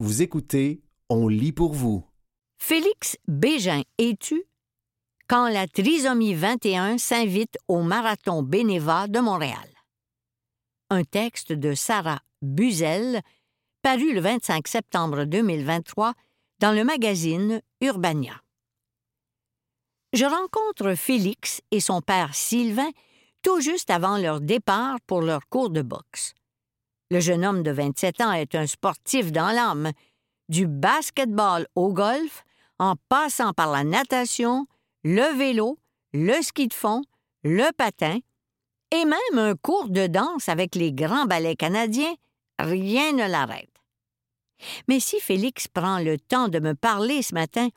Vous écoutez On lit pour vous. Félix Bégin es-tu? Quand la trisomie 21 s'invite au Marathon Bénéva de Montréal? Un texte de Sarah Buzel, paru le 25 septembre 2023 dans le magazine Urbania. Je rencontre Félix et son père Sylvain tout juste avant leur départ pour leur cours de boxe. Le jeune homme de 27 ans est un sportif dans l'âme, du basketball au golf, en passant par la natation, le vélo, le ski de fond, le patin, et même un cours de danse avec les grands ballets canadiens, rien ne l'arrête. Mais si Félix prend le temps de me parler ce matin,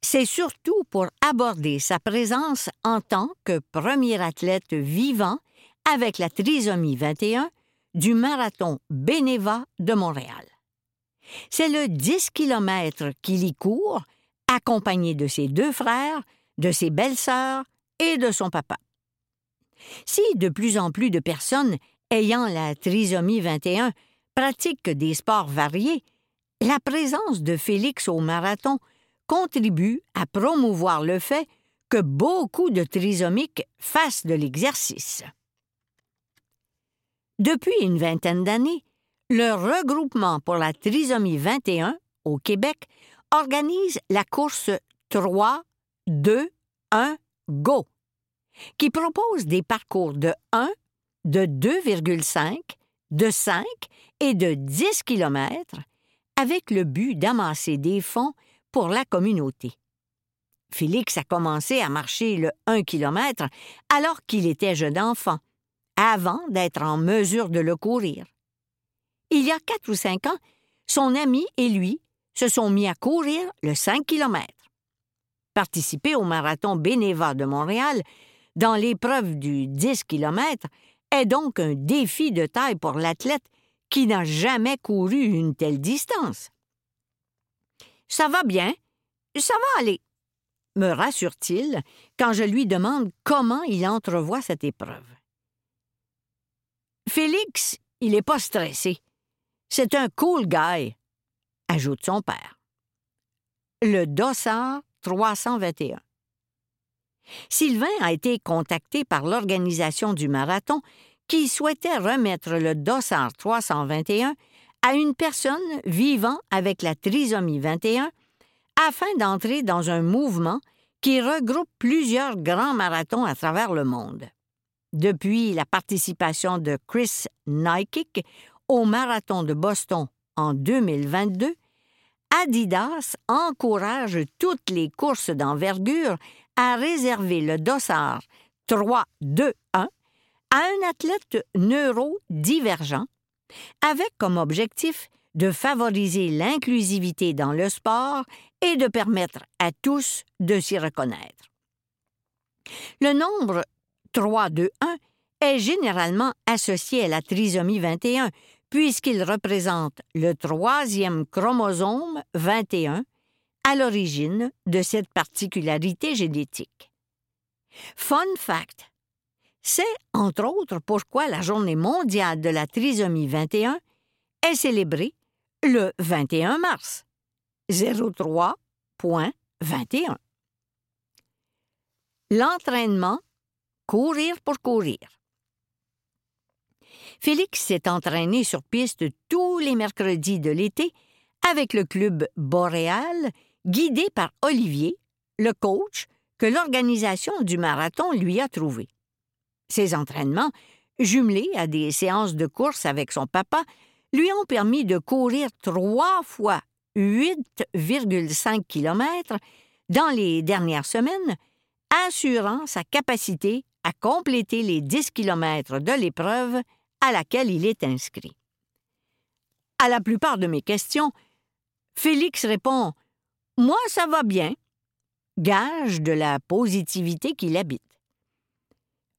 c'est surtout pour aborder sa présence en tant que premier athlète vivant avec la trisomie 21 du marathon Bénéva de Montréal. C'est le 10 km qu'il y court, accompagné de ses deux frères, de ses belles-sœurs et de son papa. Si de plus en plus de personnes ayant la trisomie 21 pratiquent des sports variés, la présence de Félix au marathon contribue à promouvoir le fait que beaucoup de trisomiques fassent de l'exercice. Depuis une vingtaine d'années, le regroupement pour la trisomie 21 au Québec organise la course 3, 2, 1, Go, qui propose des parcours de 1, de 2,5, de 5 et de 10 km avec le but d'amasser des fonds pour la communauté. Félix a commencé à marcher le 1 km alors qu'il était jeune enfant, avant d'être en mesure de le courir. Il y a quatre ou cinq ans, son ami et lui se sont mis à courir le 5 km. Participer au marathon Bénéva de Montréal dans l'épreuve du 10 km est donc un défi de taille pour l'athlète qui n'a jamais couru une telle distance. Ça va bien, ça va aller, me rassure-t-il quand je lui demande comment il entrevoit cette épreuve. Félix, il n'est pas stressé. C'est un cool guy, ajoute son père. Le Dossard 321. Sylvain a été contacté par l'organisation du marathon qui souhaitait remettre le Dossard 321 à une personne vivant avec la trisomie 21 afin d'entrer dans un mouvement qui regroupe plusieurs grands marathons à travers le monde. Depuis la participation de Chris Nike au marathon de Boston en 2022, Adidas encourage toutes les courses d'envergure à réserver le dossard 3-2-1 à un athlète neurodivergent avec comme objectif de favoriser l'inclusivité dans le sport et de permettre à tous de s'y reconnaître. Le nombre 3-2-1 est généralement associé à la trisomie 21 puisqu'il représente le troisième chromosome 21 à l'origine de cette particularité génétique. Fun fact, c'est, entre autres, pourquoi la Journée mondiale de la trisomie 21 est célébrée le 21 mars. 03.21. L'entraînement, courir pour courir. Félix s'est entraîné sur piste tous les mercredis de l'été avec le club Boréal, guidé par Olivier, le coach que l'organisation du marathon lui a trouvé. Ces entraînements, jumelés à des séances de course avec son papa, lui ont permis de courir trois fois 8,5 km dans les dernières semaines, assurant sa capacité à compléter les 10 km de l'épreuve à laquelle il est inscrit. À la plupart de mes questions, Félix répond Moi, ça va bien, gage de la positivité qu'il habite.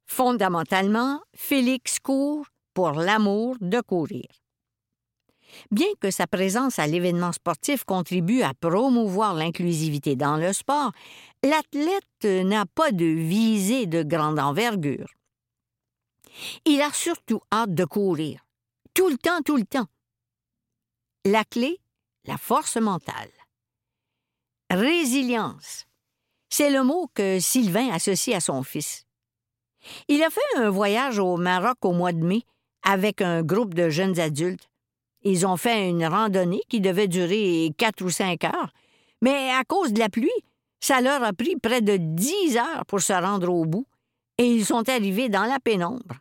Fondamentalement, Félix court pour l'amour de courir. Bien que sa présence à l'événement sportif contribue à promouvoir l'inclusivité dans le sport, l'athlète n'a pas de visée de grande envergure. Il a surtout hâte de courir. Tout le temps, tout le temps. La clé, la force mentale. Résilience. C'est le mot que Sylvain associe à son fils. Il a fait un voyage au Maroc au mois de mai avec un groupe de jeunes adultes. Ils ont fait une randonnée qui devait durer quatre ou cinq heures, mais à cause de la pluie, ça leur a pris près de dix heures pour se rendre au bout, et ils sont arrivés dans la pénombre.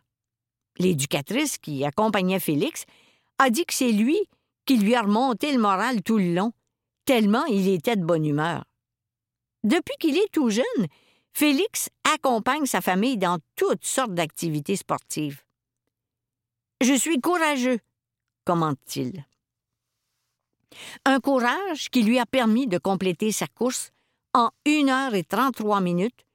L'éducatrice qui accompagnait Félix a dit que c'est lui qui lui a remonté le moral tout le long, tellement il était de bonne humeur. Depuis qu'il est tout jeune, Félix accompagne sa famille dans toutes sortes d'activités sportives. Je suis courageux, commente-t-il. Un courage qui lui a permis de compléter sa course en 1 heure et 33 minutes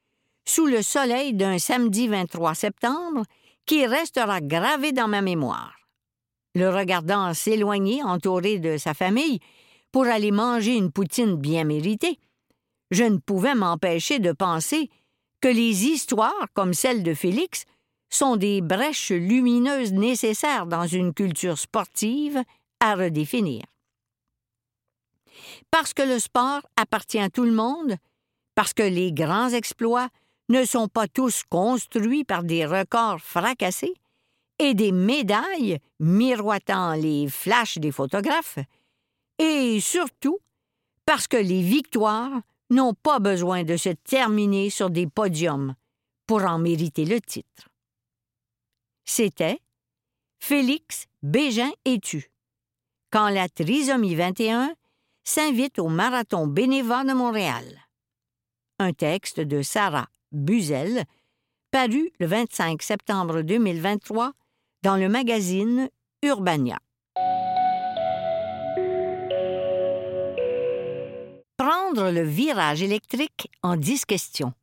sous le soleil d'un samedi 23 septembre qui restera gravé dans ma mémoire. Le regardant s'éloigner entouré de sa famille pour aller manger une poutine bien méritée, je ne pouvais m'empêcher de penser que les histoires comme celle de Félix sont des brèches lumineuses nécessaires dans une culture sportive à redéfinir. Parce que le sport appartient à tout le monde, parce que les grands exploits ne sont pas tous construits par des records fracassés et des médailles miroitant les flashs des photographes, et surtout parce que les victoires n'ont pas besoin de se terminer sur des podiums pour en mériter le titre. C'était Félix Bégin tu, quand la trisomie 21 s'invite au Marathon bénévole de Montréal. Un texte de Sarah Buzel, paru le 25 septembre 2023 dans le magazine Urbania. Prendre le virage électrique en 10 questions.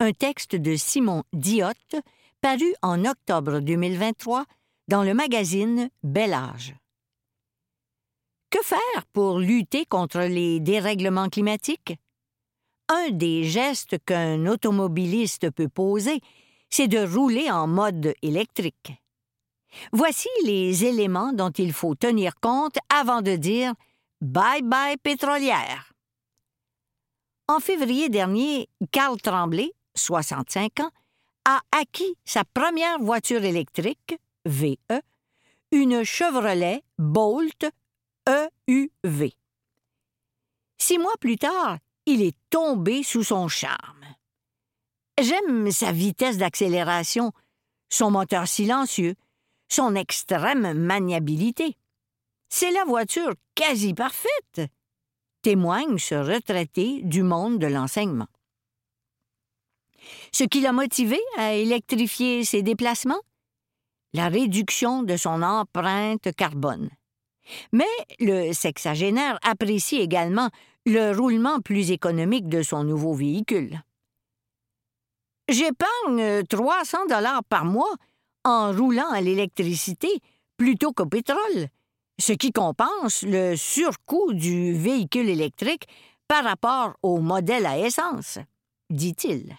Un texte de Simon Diotte paru en octobre 2023 dans le magazine Bel Âge. Que faire pour lutter contre les dérèglements climatiques? Un des gestes qu'un automobiliste peut poser, c'est de rouler en mode électrique. Voici les éléments dont il faut tenir compte avant de dire Bye bye pétrolière. En février dernier, Carl Tremblay, 65 ans, a acquis sa première voiture électrique, VE, une Chevrolet Bolt EUV. Six mois plus tard, il est tombé sous son charme. J'aime sa vitesse d'accélération, son moteur silencieux, son extrême maniabilité. C'est la voiture quasi parfaite, témoigne ce retraité du monde de l'enseignement. Ce qui l'a motivé à électrifier ses déplacements? La réduction de son empreinte carbone. Mais le sexagénaire apprécie également le roulement plus économique de son nouveau véhicule. J'épargne 300 dollars par mois en roulant à l'électricité plutôt qu'au pétrole, ce qui compense le surcoût du véhicule électrique par rapport au modèle à essence, dit-il.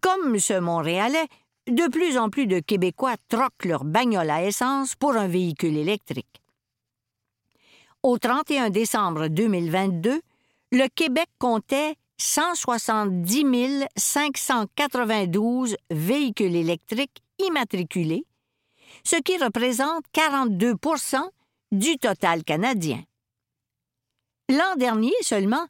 Comme ce Montréalais, de plus en plus de Québécois troquent leur bagnole à essence pour un véhicule électrique. Au 31 décembre 2022, le Québec comptait 170 592 véhicules électriques immatriculés, ce qui représente 42% du total canadien. L'an dernier seulement,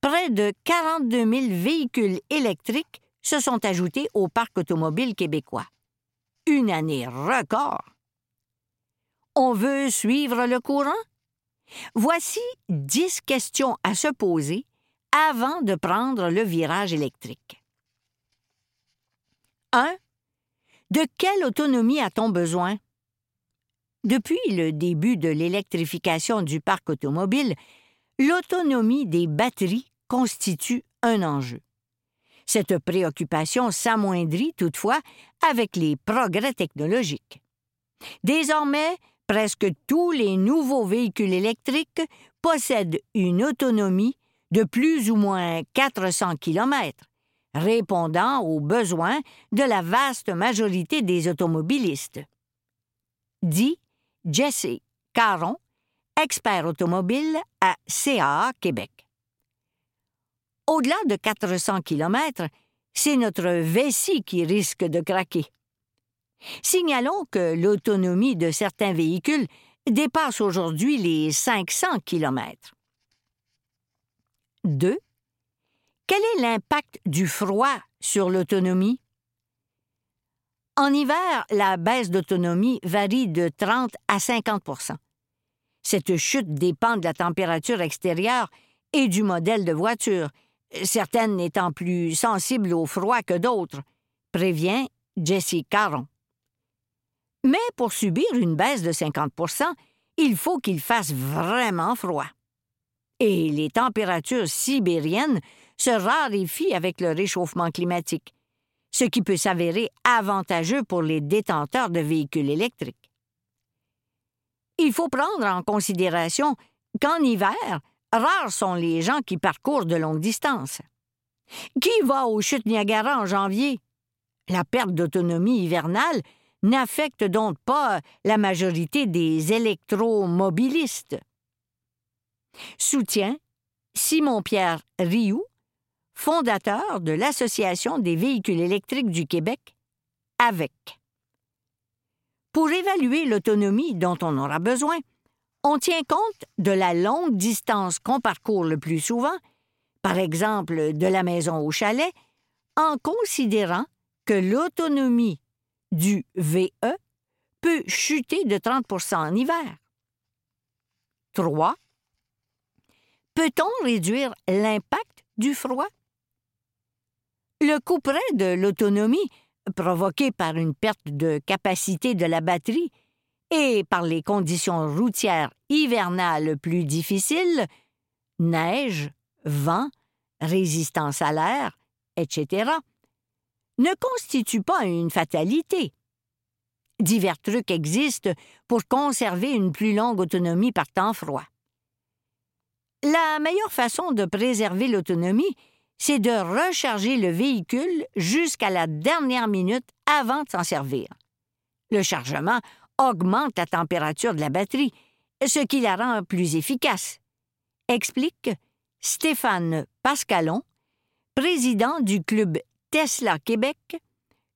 près de 42 000 véhicules électriques se sont ajoutés au parc automobile québécois. Une année record. On veut suivre le courant? Voici dix questions à se poser avant de prendre le virage électrique. 1. De quelle autonomie a-t-on besoin? Depuis le début de l'électrification du parc automobile, l'autonomie des batteries constitue un enjeu. Cette préoccupation s'amoindrit toutefois avec les progrès technologiques. Désormais, presque tous les nouveaux véhicules électriques possèdent une autonomie de plus ou moins 400 km, répondant aux besoins de la vaste majorité des automobilistes. Dit Jesse Caron, expert automobile à CAA Québec. Au-delà de 400 km, c'est notre vessie qui risque de craquer. Signalons que l'autonomie de certains véhicules dépasse aujourd'hui les 500 km. 2. Quel est l'impact du froid sur l'autonomie? En hiver, la baisse d'autonomie varie de 30 à 50% Cette chute dépend de la température extérieure et du modèle de voiture, certaines étant plus sensibles au froid que d'autres, prévient Jesse Caron. Mais pour subir une baisse de 50 il faut qu'il fasse vraiment froid. Et les températures sibériennes se raréfient avec le réchauffement climatique, ce qui peut s'avérer avantageux pour les détenteurs de véhicules électriques. Il faut prendre en considération qu'en hiver, rares sont les gens qui parcourent de longues distances. Qui va aux chutes Niagara en janvier? La perte d'autonomie hivernale n'affecte donc pas la majorité des électromobilistes. Soutient Simon-Pierre Rioux, fondateur de l'Association des véhicules électriques du Québec, avec. Pour évaluer l'autonomie dont on aura besoin, on tient compte de la longue distance qu'on parcourt le plus souvent, par exemple de la maison au chalet, en considérant que l'autonomie du VE peut chuter de 30% en hiver. 3. Peut-on réduire l'impact du froid? Le couperet de l'autonomie, provoqué par une perte de capacité de la batterie et par les conditions routières hivernales plus difficiles, neige, vent, résistance à l'air, etc., ne constitue pas une fatalité. Divers trucs existent pour conserver une plus longue autonomie par temps froid. La meilleure façon de préserver l'autonomie, c'est de recharger le véhicule jusqu'à la dernière minute avant de s'en servir. Le chargement augmente la température de la batterie, ce qui la rend plus efficace. Explique Stéphane Pascalon, président du club Tesla Québec,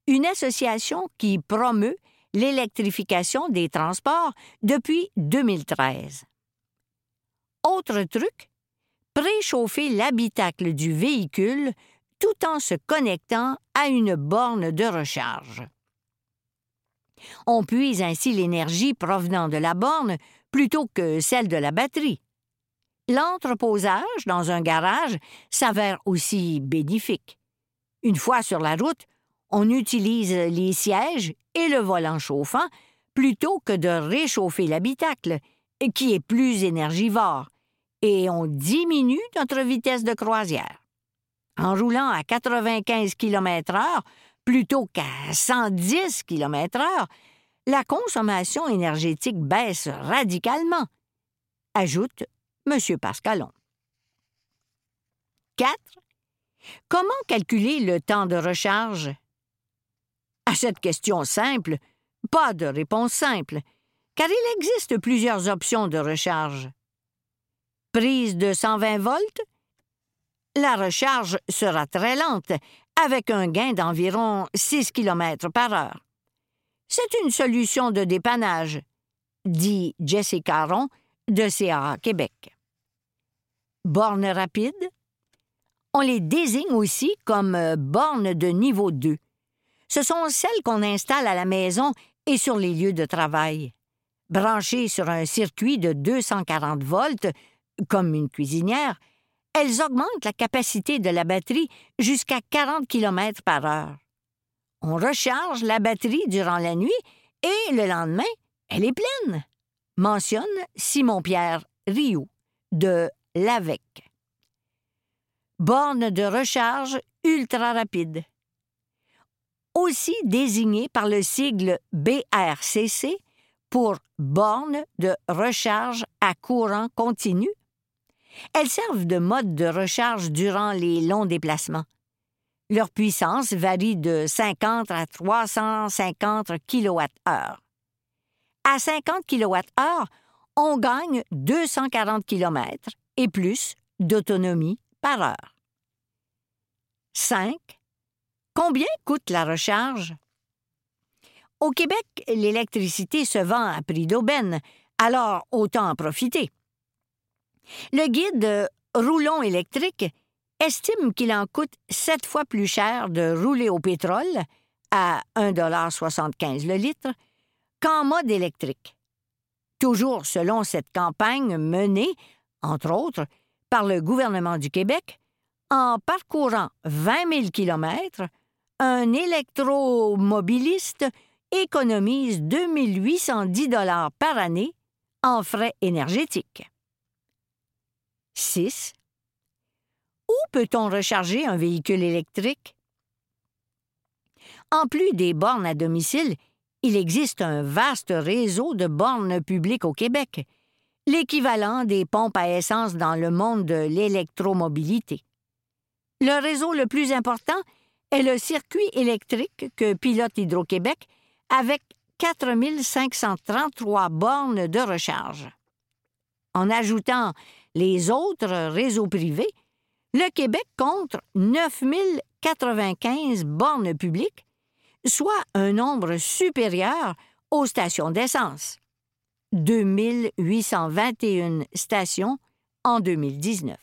une association qui promeut l'électrification des transports depuis 2013. Autre truc, préchauffer l'habitacle du véhicule tout en se connectant à une borne de recharge. On puise ainsi l'énergie provenant de la borne plutôt que celle de la batterie. L'entreposage dans un garage s'avère aussi bénéfique. Une fois sur la route, on utilise les sièges et le volant chauffant plutôt que de réchauffer l'habitacle, qui est plus énergivore, et on diminue notre vitesse de croisière. En roulant à 95 km/h plutôt qu'à 110 km/h, la consommation énergétique baisse radicalement, ajoute M. Pascalon. 4. Comment calculer le temps de recharge? À cette question simple, pas de réponse simple, car il existe plusieurs options de recharge. Prise de 120 volts? La recharge sera très lente, avec un gain d'environ 6 km par heure. C'est une solution de dépannage, dit Jesse Caron de CA Québec. Borne rapide? On les désigne aussi comme euh, bornes de niveau 2. Ce sont celles qu'on installe à la maison et sur les lieux de travail. Branchées sur un circuit de 240 volts, comme une cuisinière, elles augmentent la capacité de la batterie jusqu'à 40 km par heure. On recharge la batterie durant la nuit et le lendemain, elle est pleine, mentionne Simon-Pierre Rioux de l'AVEC borne de recharge ultra rapide. Aussi désignée par le sigle BRCC pour borne de recharge à courant continu. Elles servent de mode de recharge durant les longs déplacements. Leur puissance varie de 50 à 350 kWh. À 50 kWh, on gagne 240 km et plus d'autonomie par heure. 5. Combien coûte la recharge? Au Québec, l'électricité se vend à prix d'aubaine, alors autant en profiter. Le guide Roulon électrique estime qu'il en coûte sept fois plus cher de rouler au pétrole, à 1,75 le litre, qu'en mode électrique. Toujours selon cette campagne menée, entre autres, par le gouvernement du Québec, en parcourant 20 000 kilomètres, un électromobiliste économise 2 810 dollars par année en frais énergétiques. 6. Où peut-on recharger un véhicule électrique? En plus des bornes à domicile, il existe un vaste réseau de bornes publiques au Québec, l'équivalent des pompes à essence dans le monde de l'électromobilité. Le réseau le plus important est le circuit électrique que pilote Hydro-Québec avec 4533 bornes de recharge. En ajoutant les autres réseaux privés, le Québec compte 9095 bornes publiques, soit un nombre supérieur aux stations d'essence. 2821 stations en 2019.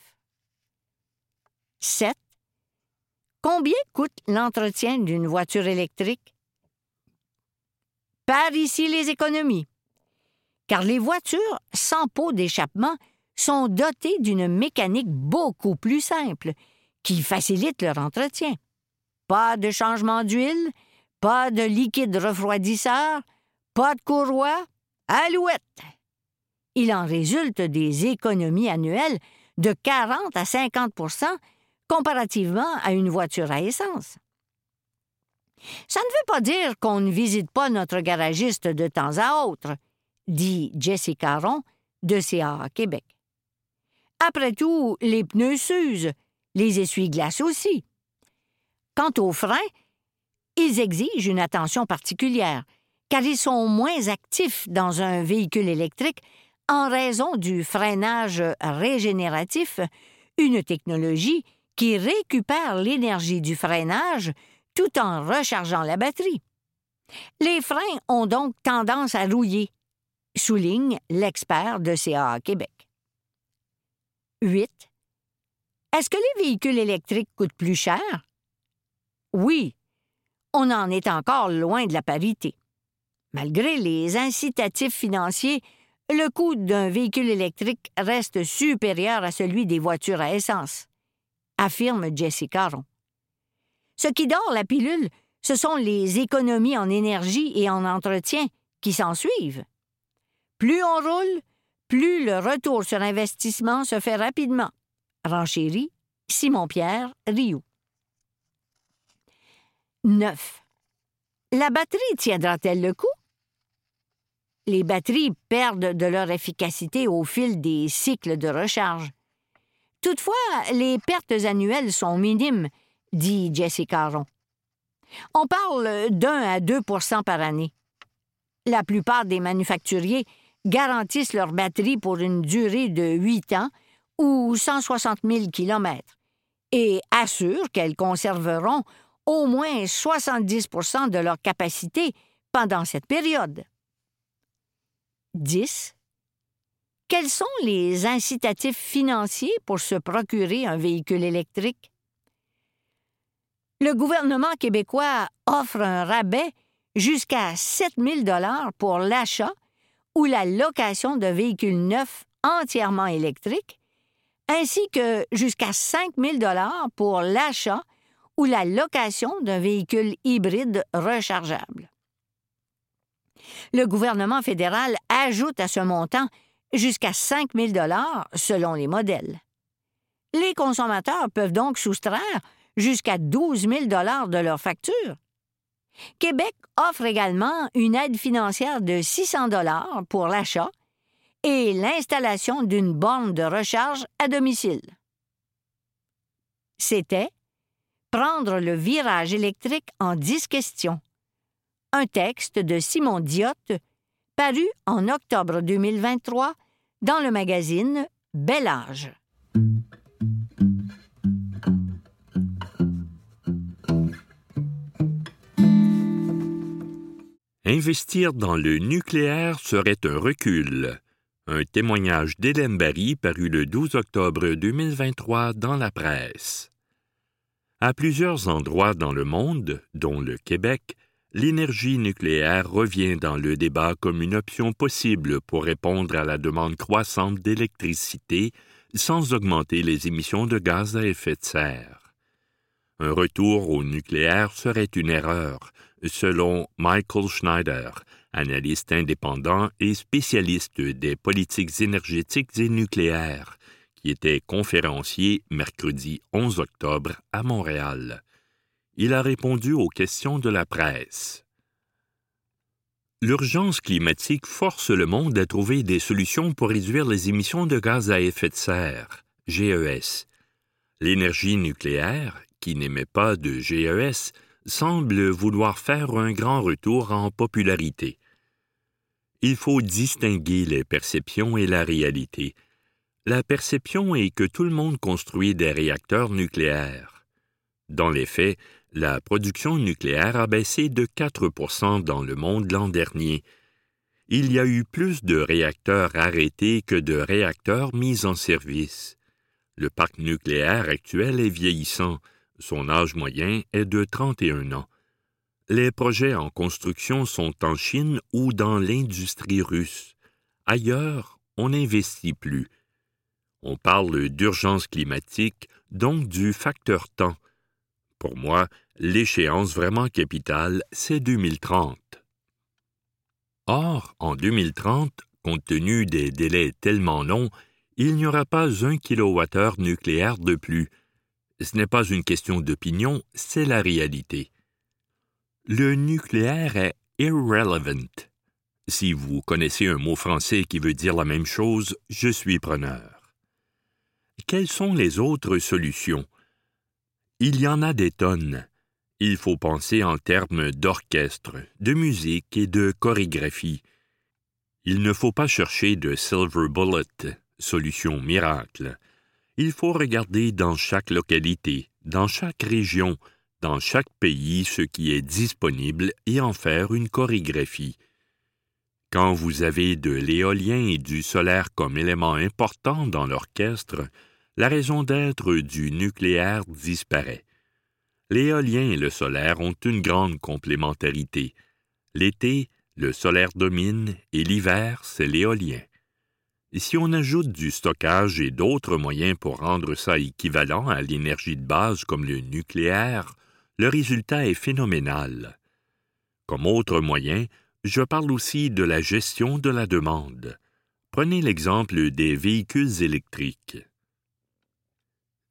7. Combien coûte l'entretien d'une voiture électrique? Par ici les économies. Car les voitures sans pot d'échappement sont dotées d'une mécanique beaucoup plus simple, qui facilite leur entretien. Pas de changement d'huile, pas de liquide refroidisseur, pas de courroie, alouette. Il en résulte des économies annuelles de 40 à 50% comparativement à une voiture à essence. Ça ne veut pas dire qu'on ne visite pas notre garagiste de temps à autre, dit Jessie Caron de CAA Québec. Après tout, les pneus s'usent, les essuie-glaces aussi. Quant aux freins, ils exigent une attention particulière, car ils sont moins actifs dans un véhicule électrique en raison du freinage régénératif, une technologie qui récupère l'énergie du freinage tout en rechargeant la batterie. Les freins ont donc tendance à rouiller, souligne l'expert de CAA Québec. 8. Est-ce que les véhicules électriques coûtent plus cher? Oui, on en est encore loin de la parité. Malgré les incitatifs financiers, le coût d'un véhicule électrique reste supérieur à celui des voitures à essence affirme Jessie Caron. Ce qui dort la pilule, ce sont les économies en énergie et en entretien qui s'en suivent. Plus on roule, plus le retour sur investissement se fait rapidement. Renchéri, Simon-Pierre, Rioux. 9. La batterie tiendra-t-elle le coup? Les batteries perdent de leur efficacité au fil des cycles de recharge. Toutefois, les pertes annuelles sont minimes, dit Jesse Caron. On parle d'un à deux par année. La plupart des manufacturiers garantissent leur batterie pour une durée de huit ans ou 160 000 kilomètres et assurent qu'elles conserveront au moins 70% de leur capacité pendant cette période. 10. Quels sont les incitatifs financiers pour se procurer un véhicule électrique? Le gouvernement québécois offre un rabais jusqu'à 7 000 pour l'achat ou la location de véhicules neufs entièrement électriques, ainsi que jusqu'à 5 000 pour l'achat ou la location d'un véhicule hybride rechargeable. Le gouvernement fédéral ajoute à ce montant jusqu'à 5 000 selon les modèles. Les consommateurs peuvent donc soustraire jusqu'à 12 000 de leur facture. Québec offre également une aide financière de 600 pour l'achat et l'installation d'une borne de recharge à domicile. C'était Prendre le virage électrique en 10 questions. Un texte de Simon Diotte paru en octobre 2023 dans le magazine Bel Âge. Investir dans le nucléaire serait un recul. Un témoignage d'Hélène Barry paru le 12 octobre 2023 dans la presse. À plusieurs endroits dans le monde, dont le Québec, l'énergie nucléaire revient dans le débat comme une option possible pour répondre à la demande croissante d'électricité sans augmenter les émissions de gaz à effet de serre. Un retour au nucléaire serait une erreur, selon Michael Schneider, analyste indépendant et spécialiste des politiques énergétiques et nucléaires, qui était conférencier mercredi 11 octobre à Montréal. Il a répondu aux questions de la presse. L'urgence climatique force le monde à trouver des solutions pour réduire les émissions de gaz à effet de serre, GES. L'énergie nucléaire, qui n'émet pas de GES, semble vouloir faire un grand retour en popularité. Il faut distinguer les perceptions et la réalité. La perception est que tout le monde construit des réacteurs nucléaires. Dans les faits, la production nucléaire a baissé de 4% dans le monde l'an dernier. Il y a eu plus de réacteurs arrêtés que de réacteurs mis en service. Le parc nucléaire actuel est vieillissant, son âge moyen est de 31 ans. Les projets en construction sont en Chine ou dans l'industrie russe. Ailleurs, on n'investit plus. On parle d'urgence climatique, donc du facteur temps. Pour moi, l'échéance vraiment capitale, c'est 2030. Or, en 2030, compte tenu des délais tellement longs, il n'y aura pas un kilowattheure nucléaire de plus, ce n'est pas une question d'opinion, c'est la réalité. Le nucléaire est irrelevant. Si vous connaissez un mot français qui veut dire la même chose, je suis preneur. Quelles sont les autres solutions? Il y en a des tonnes. Il faut penser en termes d'orchestre, de musique et de chorégraphie. Il ne faut pas chercher de silver bullet, solution miracle il faut regarder dans chaque localité, dans chaque région, dans chaque pays ce qui est disponible et en faire une chorégraphie. Quand vous avez de l'éolien et du solaire comme éléments importants dans l'orchestre, la raison d'être du nucléaire disparaît. L'éolien et le solaire ont une grande complémentarité. L'été, le solaire domine et l'hiver, c'est l'éolien. Et si on ajoute du stockage et d'autres moyens pour rendre ça équivalent à l'énergie de base comme le nucléaire, le résultat est phénoménal. Comme autre moyen, je parle aussi de la gestion de la demande. Prenez l'exemple des véhicules électriques.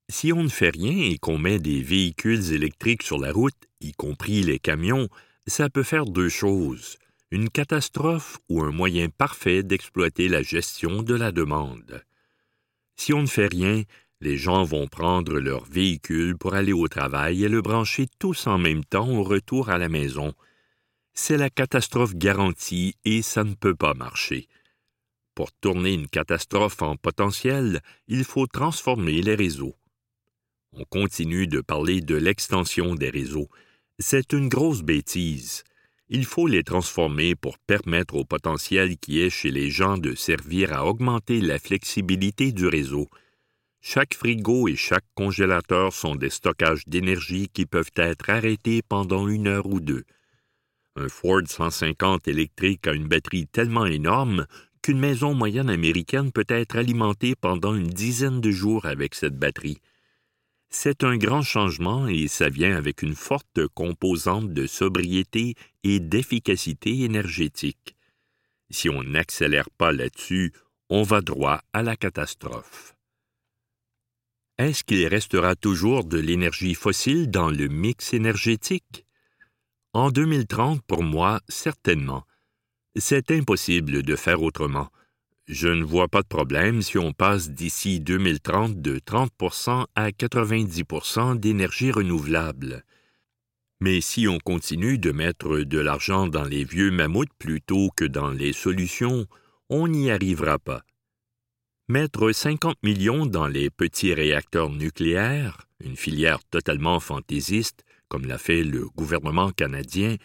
Si on ne fait rien et qu'on met des véhicules électriques sur la route, y compris les camions, ça peut faire deux choses une catastrophe ou un moyen parfait d'exploiter la gestion de la demande. Si on ne fait rien, les gens vont prendre leur véhicule pour aller au travail et le brancher tous en même temps au retour à la maison. C'est la catastrophe garantie et ça ne peut pas marcher. Pour tourner une catastrophe en potentiel, il faut transformer les réseaux. On continue de parler de l'extension des réseaux. C'est une grosse bêtise il faut les transformer pour permettre au potentiel qui est chez les gens de servir à augmenter la flexibilité du réseau. Chaque frigo et chaque congélateur sont des stockages d'énergie qui peuvent être arrêtés pendant une heure ou deux. Un Ford 150 électrique a une batterie tellement énorme qu'une maison moyenne américaine peut être alimentée pendant une dizaine de jours avec cette batterie. C'est un grand changement et ça vient avec une forte composante de sobriété et d'efficacité énergétique. Si on n'accélère pas là-dessus, on va droit à la catastrophe. Est-ce qu'il restera toujours de l'énergie fossile dans le mix énergétique? En 2030, pour moi, certainement. C'est impossible de faire autrement. Je ne vois pas de problème si on passe d'ici 2030 de 30% à 90% d'énergie renouvelable. Mais si on continue de mettre de l'argent dans les vieux mammouths plutôt que dans les solutions, on n'y arrivera pas. Mettre 50 millions dans les petits réacteurs nucléaires, une filière totalement fantaisiste, comme l'a fait le gouvernement canadien,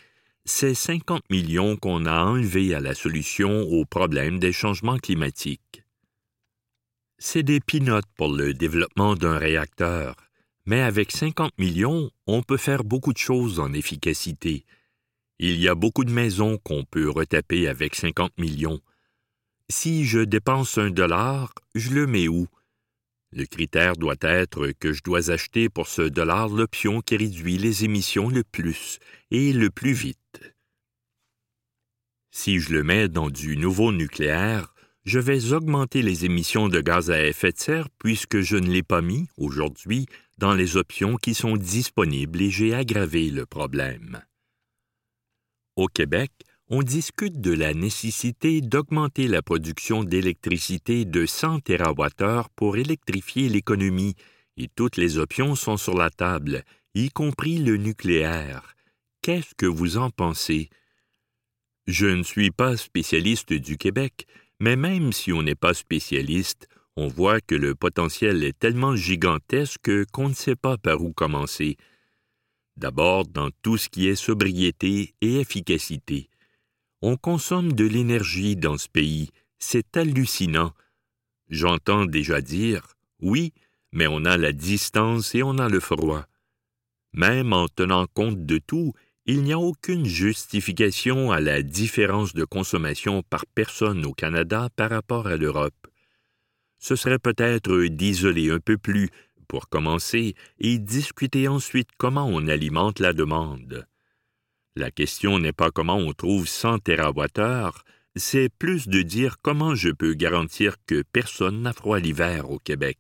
c'est 50 millions qu'on a enlevés à la solution au problème des changements climatiques. C'est des pinottes pour le développement d'un réacteur, mais avec 50 millions, on peut faire beaucoup de choses en efficacité. Il y a beaucoup de maisons qu'on peut retaper avec 50 millions. Si je dépense un dollar, je le mets où? Le critère doit être que je dois acheter pour ce dollar l'option qui réduit les émissions le plus et le plus vite. Si je le mets dans du nouveau nucléaire, je vais augmenter les émissions de gaz à effet de serre puisque je ne l'ai pas mis, aujourd'hui, dans les options qui sont disponibles et j'ai aggravé le problème. Au Québec, on discute de la nécessité d'augmenter la production d'électricité de 100 TWh pour électrifier l'économie, et toutes les options sont sur la table, y compris le nucléaire. Qu'est-ce que vous en pensez? Je ne suis pas spécialiste du Québec, mais même si on n'est pas spécialiste, on voit que le potentiel est tellement gigantesque qu'on ne sait pas par où commencer. D'abord dans tout ce qui est sobriété et efficacité. On consomme de l'énergie dans ce pays. C'est hallucinant. J'entends déjà dire oui, mais on a la distance et on a le froid. Même en tenant compte de tout, il n'y a aucune justification à la différence de consommation par personne au Canada par rapport à l'Europe. Ce serait peut-être d'isoler un peu plus, pour commencer, et discuter ensuite comment on alimente la demande. La question n'est pas comment on trouve 100 TWh, c'est plus de dire comment je peux garantir que personne n'a froid l'hiver au Québec.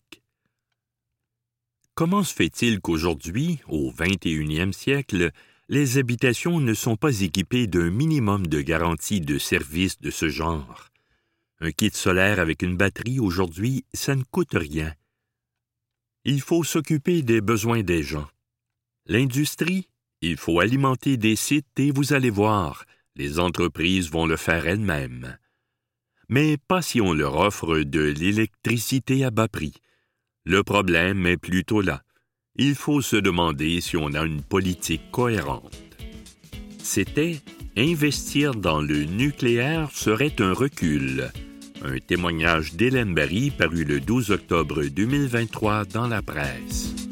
Comment se fait-il qu'aujourd'hui, au XXIe siècle, les habitations ne sont pas équipées d'un minimum de garantie de services de ce genre? Un kit solaire avec une batterie aujourd'hui, ça ne coûte rien. Il faut s'occuper des besoins des gens. L'industrie, il faut alimenter des sites et vous allez voir, les entreprises vont le faire elles-mêmes. Mais pas si on leur offre de l'électricité à bas prix. Le problème est plutôt là. Il faut se demander si on a une politique cohérente. C'était Investir dans le nucléaire serait un recul. Un témoignage d'Hélène Barry paru le 12 octobre 2023 dans la presse.